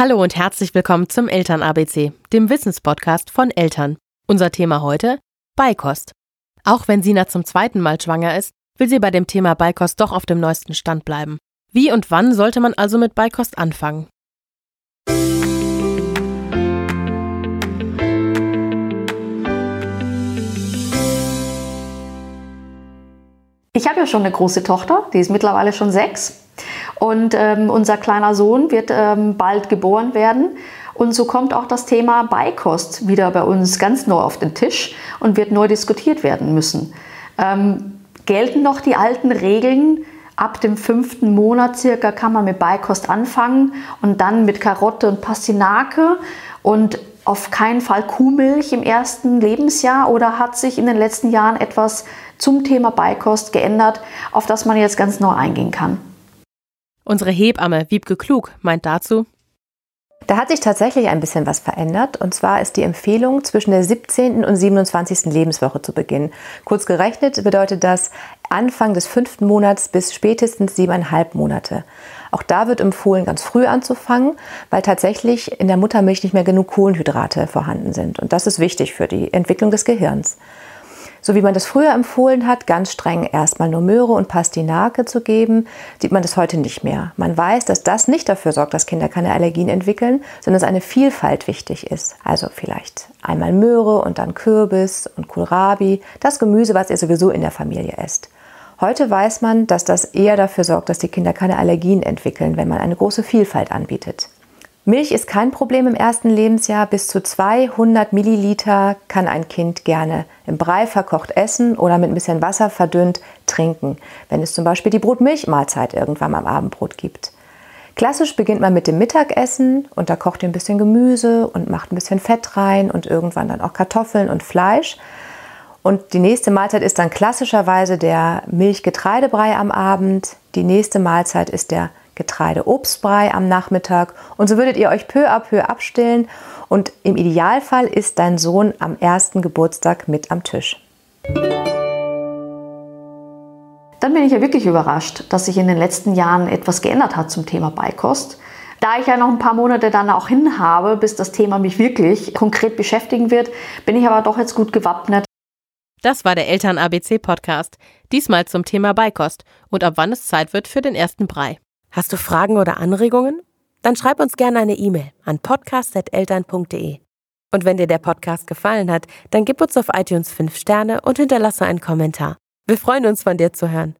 Hallo und herzlich willkommen zum Eltern ABC, dem Wissenspodcast von Eltern. Unser Thema heute Beikost. Auch wenn Sina zum zweiten Mal schwanger ist, will sie bei dem Thema Beikost doch auf dem neuesten Stand bleiben. Wie und wann sollte man also mit Beikost anfangen? Ich habe ja schon eine große Tochter, die ist mittlerweile schon sechs. Und ähm, unser kleiner Sohn wird ähm, bald geboren werden. Und so kommt auch das Thema Beikost wieder bei uns ganz neu auf den Tisch und wird neu diskutiert werden müssen. Ähm, gelten noch die alten Regeln? Ab dem fünften Monat circa kann man mit Beikost anfangen und dann mit Karotte und Pastinake und auf keinen Fall Kuhmilch im ersten Lebensjahr oder hat sich in den letzten Jahren etwas zum Thema Beikost geändert, auf das man jetzt ganz neu eingehen kann? Unsere Hebamme Wiebke Klug meint dazu, da hat sich tatsächlich ein bisschen was verändert. Und zwar ist die Empfehlung, zwischen der 17. und 27. Lebenswoche zu beginnen. Kurz gerechnet bedeutet das Anfang des fünften Monats bis spätestens siebeneinhalb Monate. Auch da wird empfohlen, ganz früh anzufangen, weil tatsächlich in der Muttermilch nicht mehr genug Kohlenhydrate vorhanden sind. Und das ist wichtig für die Entwicklung des Gehirns. So wie man das früher empfohlen hat, ganz streng erstmal nur Möhre und Pastinake zu geben, sieht man das heute nicht mehr. Man weiß, dass das nicht dafür sorgt, dass Kinder keine Allergien entwickeln, sondern dass eine Vielfalt wichtig ist. Also vielleicht einmal Möhre und dann Kürbis und Kohlrabi, das Gemüse, was ihr sowieso in der Familie esst. Heute weiß man, dass das eher dafür sorgt, dass die Kinder keine Allergien entwickeln, wenn man eine große Vielfalt anbietet. Milch ist kein Problem im ersten Lebensjahr. Bis zu 200 Milliliter kann ein Kind gerne im Brei verkocht essen oder mit ein bisschen Wasser verdünnt trinken, wenn es zum Beispiel die Brotmilchmahlzeit irgendwann am Abendbrot gibt. Klassisch beginnt man mit dem Mittagessen und da kocht ihr ein bisschen Gemüse und macht ein bisschen Fett rein und irgendwann dann auch Kartoffeln und Fleisch. Und die nächste Mahlzeit ist dann klassischerweise der Milchgetreidebrei am Abend. Die nächste Mahlzeit ist der Getreide-Obstbrei am Nachmittag und so würdet ihr euch peu à peu abstillen und im Idealfall ist dein Sohn am ersten Geburtstag mit am Tisch. Dann bin ich ja wirklich überrascht, dass sich in den letzten Jahren etwas geändert hat zum Thema Beikost. Da ich ja noch ein paar Monate dann auch hin habe, bis das Thema mich wirklich konkret beschäftigen wird, bin ich aber doch jetzt gut gewappnet. Das war der Eltern ABC Podcast. Diesmal zum Thema Beikost und ab wann es Zeit wird für den ersten Brei. Hast du Fragen oder Anregungen? Dann schreib uns gerne eine E-Mail an podcast.eltern.de. Und wenn dir der Podcast gefallen hat, dann gib uns auf iTunes 5 Sterne und hinterlasse einen Kommentar. Wir freuen uns, von dir zu hören.